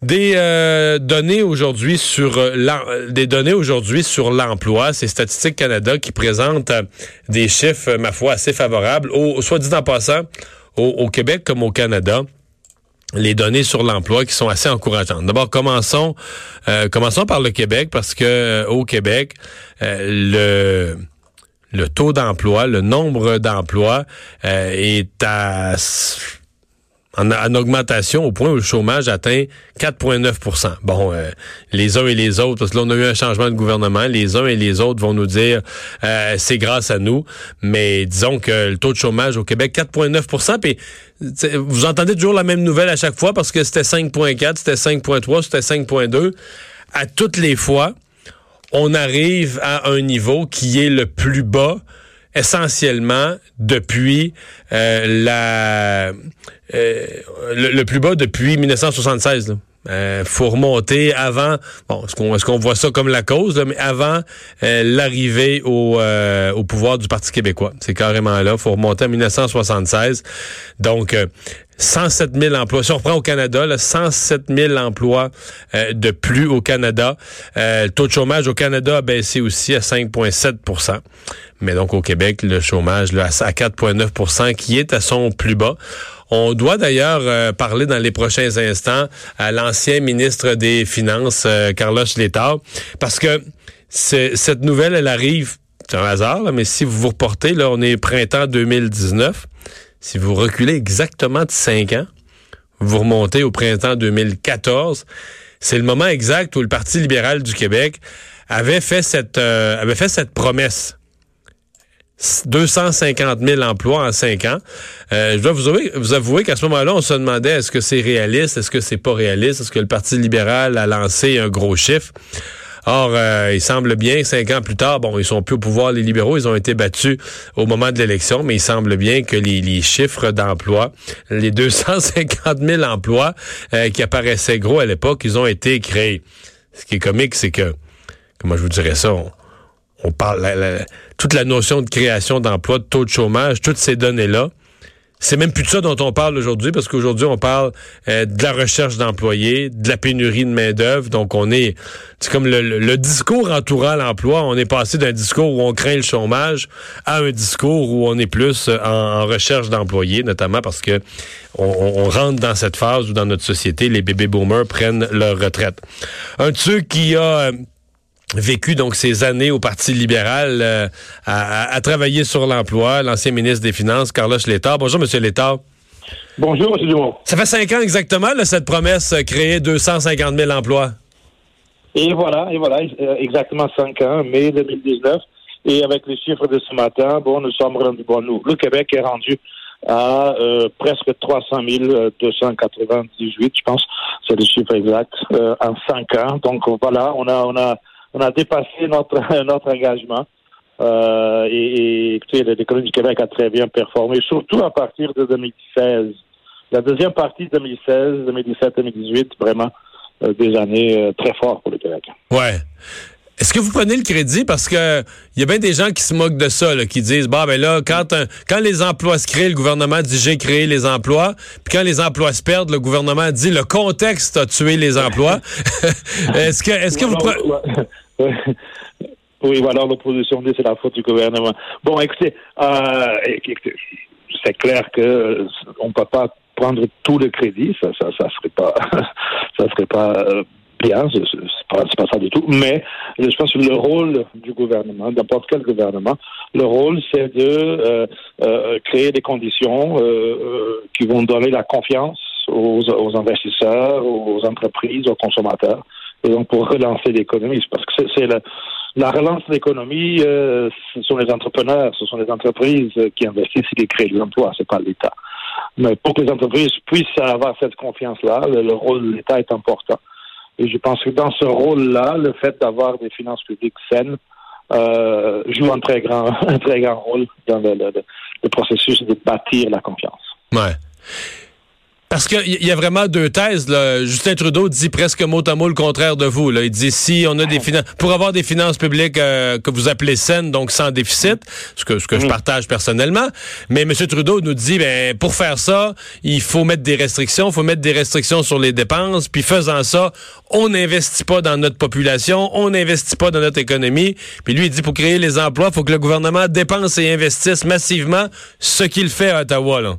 Des euh, données aujourd'hui sur euh, euh, données aujourd'hui sur l'emploi, c'est Statistique Canada qui présente des chiffres, ma foi, assez favorables. Au, soit dit en passant, au, Québec comme au Canada, les données sur l'emploi qui sont assez encourageantes. D'abord, commençons commençons par le Québec parce que au Québec, le le taux d'emploi, le nombre d'emplois est à en, augmentation au point où le chômage atteint 4,9% Bon, euh, les uns et les autres, parce que là, on a eu un changement de gouvernement, les uns et les autres vont nous dire euh, c'est grâce à nous, mais disons que le taux de chômage au Québec, 4,9% puis vous entendez toujours la même nouvelle à chaque fois parce que c'était 5,4, c'était 5,3, c'était 5,2. À toutes les fois, on arrive à un niveau qui est le plus bas essentiellement depuis euh, la euh, le, plus bas depuis 1976. Là. Euh, faut remonter avant, bon, est-ce qu'on voit ça comme la cause, mais avant l'arrivée au, au pouvoir du Parti québécois. C'est carrément là. faut remonter à 1976. Donc, 107 000 emplois. Si on reprend au Canada, là, 107 000 emplois de plus au Canada. le taux de chômage au Canada a baissé aussi à 5,7% Mais donc au Québec, le chômage là, à 4,9% qui est à son plus bas. On doit d'ailleurs euh, parler dans les prochains instants à l'ancien ministre des Finances, euh, Carlos Letao, parce que cette nouvelle, elle arrive, c'est un hasard, mais si vous vous reportez, là, on est printemps 2019. Si vous reculez exactement de cinq ans, vous remontez au printemps 2014, c'est le moment exact où le Parti libéral du Québec avait fait cette, euh, avait fait cette promesse 250 000 emplois en cinq ans. Euh, je dois vous avouer, vous avouer qu'à ce moment-là, on se demandait est-ce que c'est réaliste, est-ce que c'est pas réaliste, est-ce que le Parti libéral a lancé un gros chiffre? Or, euh, il semble bien, cinq ans plus tard, bon, ils sont plus au pouvoir, les libéraux, ils ont été battus au moment de l'élection, mais il semble bien que les, chiffres d'emploi, les 250 000 emplois euh, qui apparaissaient gros à l'époque, ils ont été créés. Ce qui est comique, c'est que, comment je vous dirais ça, on parle toute la notion de création d'emplois, de taux de chômage, toutes ces données-là. C'est même plus de ça dont on parle aujourd'hui, parce qu'aujourd'hui, on parle euh, de la recherche d'employés, de la pénurie de main-d'œuvre. Donc, on est. C'est comme le, discours entourant l'emploi. On est passé d'un discours où on craint le chômage à un discours où on est plus euh, en, recherche d'employés, notamment parce que on, rentre dans cette phase où dans notre société, les bébés boomers prennent leur retraite. Un de ceux qui a euh, vécu donc ces années au Parti libéral euh, à, travailler sur l'emploi, l'ancien ministre des Finances, Carlos Létard. Bonjour, Monsieur Létard. Bonjour, M. Dumont. Ça fait cinq ans exactement, cette promesse, euh, créer 250 000 emplois. Et voilà, et voilà, euh, exactement cinq ans, mai 2019. Et avec les chiffres de ce matin, bon, nous sommes rendus, bon, nous, le Québec est rendu à presque 300 298, je pense, c'est le chiffre exact, en cinq ans. Donc voilà, on a, on a on a dépassé notre, notre engagement. Euh, et, et, écoutez, l'économie du Québec a très bien performé, surtout à partir de 2016. La deuxième partie 2016, 2017, 2018, vraiment euh, des années euh, très fortes pour le Québec. Ouais. Est-ce que vous prenez le crédit? Parce que il y a bien des gens qui se moquent de ça, qui disent bah ben là quand quand les emplois se créent, le gouvernement dit j'ai créé les emplois, puis quand les emplois se perdent, le gouvernement dit le contexte a tué les emplois. est-ce que est-ce que vous prenez oui, voilà, l'opposition dit c'est la faute du gouvernement. Bon, écoutez, euh, c'est clair que euh, on peut pas prendre tout le crédit, ça, ça, ça serait pas, ça serait pas euh, bien, c'est pas, pas ça du tout, mais je pense que le rôle du gouvernement, n'importe quel gouvernement, le rôle c'est de euh, euh, créer des conditions euh, qui vont donner la confiance aux, aux, investisseurs, aux entreprises, aux consommateurs, et donc pour relancer l'économie, parce que c'est la, la relance de l'économie, ce sont les entrepreneurs, ce sont les entreprises qui investissent et qui créent l'emploi, c'est pas l'État. Mais pour que les entreprises puissent avoir cette confiance-là, le rôle de l'État est important. Et je pense que dans ce rôle-là, le fait d'avoir des finances publiques saines euh, joue un très grand, un très grand rôle dans le, processus de bâtir la confiance. Ouais. Parce qu'il y a vraiment deux thèses. Là. Justin Trudeau dit presque mot à mot le contraire de vous. Là. Il dit si on a des finances pour avoir des finances publiques euh, que vous appelez saines, donc sans déficit, ce que ce que je mm. partage personnellement. Mais M. Trudeau nous dit ben pour faire ça, il faut mettre des restrictions, il faut mettre des restrictions sur les dépenses. Puis faisant ça, on n'investit pas dans notre population, on n'investit pas dans notre économie. Puis lui il dit pour créer les emplois, il faut que le gouvernement dépense et investisse massivement, ce qu'il fait à Ottawa. Là.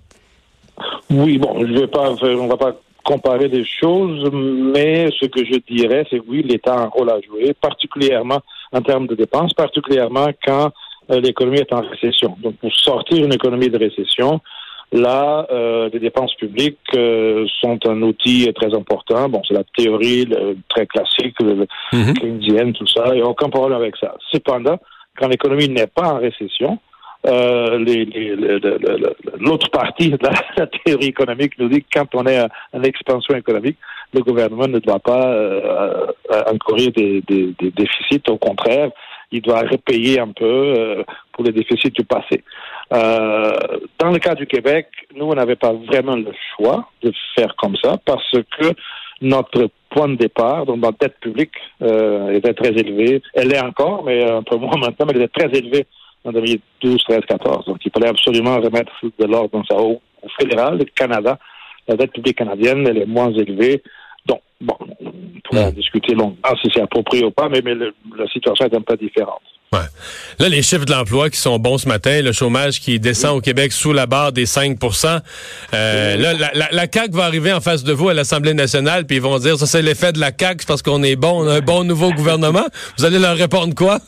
Oui, bon, je vais pas, on va pas comparer des choses, mais ce que je dirais, c'est oui, l'État a un rôle à jouer, particulièrement en termes de dépenses, particulièrement quand euh, l'économie est en récession. Donc, pour sortir une économie de récession, là, euh, les dépenses publiques euh, sont un outil très important. Bon, c'est la théorie très classique, le, mm tout ça, il n'y a aucun problème avec ça. Cependant, quand l'économie n'est pas en récession, l'autre partie de la, théorie économique nous dit que quand on est en, expansion économique, le gouvernement ne doit pas euh, encourir des, des, des, déficits. Au contraire, il doit repayer un peu euh, pour les déficits du passé. Euh, dans le cas du Québec, nous, on n'avait pas vraiment le choix de faire comme ça parce que notre point de départ, donc notre dette publique, euh, était très élevée. Elle est encore, mais un peu moins maintenant, mais elle est très élevée en 2012, 13, 14. Donc, il fallait absolument remettre de l'ordre dans sa haut fédéral, le Canada. La dette publique canadienne, elle est moins élevée. Donc, bon, on pourrait en discuter longtemps si c'est approprié ou pas, mais, mais la situation est un peu différente. Ouais. Là, les chiffres de l'emploi qui sont bons ce matin, le chômage qui descend au Québec sous la barre des 5 euh, Là, la, la, CAQ va arriver en face de vous à l'Assemblée nationale, puis ils vont dire, ça c'est l'effet de la CAQ parce qu'on est bon, on a un bon nouveau gouvernement. Vous allez leur répondre quoi?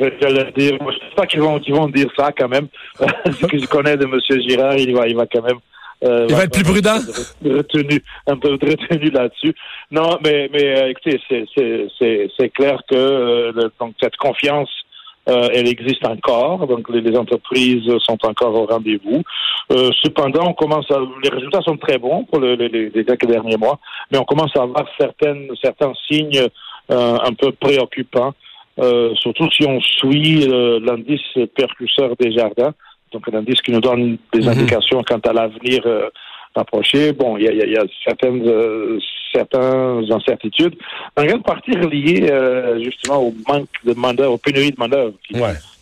Je dire, moi, je sais pas qu'ils vont, qu'ils vont dire ça quand même. Ce que je connais de M. Girard, il va, il va quand même. Euh, il va, être plus prudent. Retenu, un peu retenu là-dessus. Non, mais, mais euh, écoutez, c'est clair que euh, donc cette confiance, euh, elle existe encore. Donc les, les, entreprises sont encore au rendez-vous. cependant, on commence à, les résultats sont très bons pour les, les, les quelques derniers mois, mais on commence à avoir certaines, certains signes un peu préoccupants. Euh, surtout si on suit euh, l'indice percusseur des jardins, donc un indice qui nous donne des mhm. indications quant à l'avenir euh, approché. Bon, il y a, y a, certaines, certaines incertitudes, en grande partie reliées justement au manque de main aux pénuries de main-d'œuvre qui,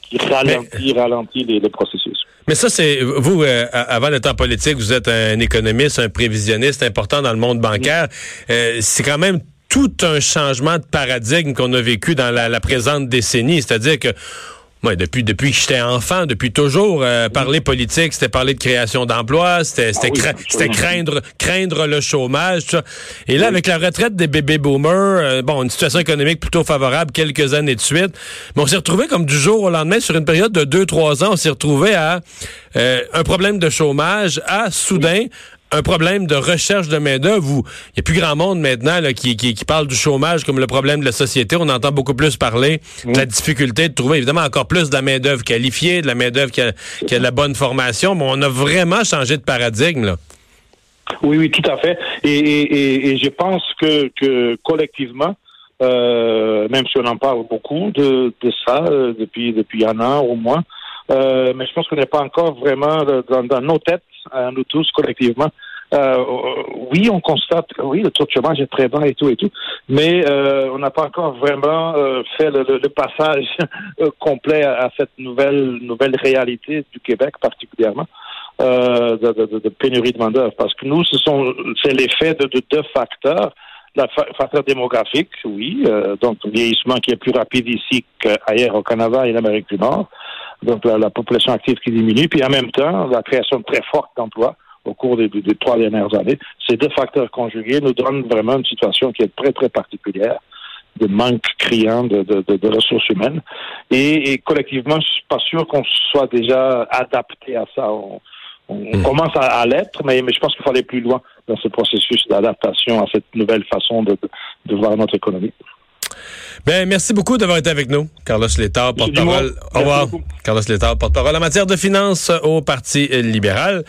qui ralentit, ralentit les, les processus. Mais ça, c'est vous, avant d'être en politique, vous êtes un économiste, un prévisionniste important dans le monde bancaire. c'est quand même tout un changement de paradigme qu'on a vécu dans la, présente décennie. C'est-à-dire que moi, depuis, depuis que j'étais enfant, depuis toujours, euh, parler politique, c'était parler de création d'emplois, c'était ah craindre, craindre le chômage. Tout ça. Et là, avec la retraite des bébés boomers, euh, bon, une situation économique plutôt favorable quelques années de suite, mais on s'est retrouvé comme du jour au lendemain, sur une période de deux, trois ans, on s'est retrouvé à euh, un problème de chômage, à soudain un problème de recherche de main-d'œuvre il n'y a plus grand monde maintenant qui, qui, parle du chômage comme le problème de la société. On entend beaucoup plus parler de la difficulté de trouver évidemment encore plus de la main-d'œuvre qualifiée, de la main-d'œuvre qui a, qui a de la bonne formation. Mais on a vraiment changé de paradigme. Là. Oui, oui, tout à fait. Et, et, je pense que, que collectivement, euh, même si on en parle beaucoup de, de ça euh, depuis, depuis un an au moins, euh, mais je pense qu'on n'est pas encore vraiment dans, dans nos têtes nous tous collectivement. Euh, oui, on constate oui, le taux de chômage est très bas et tout et tout, mais euh, on n'a pas encore vraiment euh, fait le, passage complet à, cette nouvelle nouvelle réalité du Québec particulièrement de, pénurie de main d'œuvre. Parce que nous, ce sont c'est l'effet de, deux facteurs. Le facteur démographique, oui, donc le vieillissement qui est plus rapide ici qu'ailleurs au Canada et en Amérique du Nord donc la, population active qui diminue, puis en même temps, la création très forte d'emplois au cours des, trois dernières années. Ces deux facteurs conjugués nous donnent vraiment une situation qui est très, très particulière de manque criant de, ressources humaines. Et, collectivement, je suis pas sûr qu'on soit déjà adapté à ça. On, hmm. commence à, l'être, mais, mais je pense qu'il faut aller plus loin dans ce processus d'adaptation à cette nouvelle façon de, de voir notre économie. Ben, merci beaucoup d'avoir été avec nous. Carlos Létard, porte-parole. Au revoir. Carlos Létard, porte-parole en matière de finances au Parti libéral.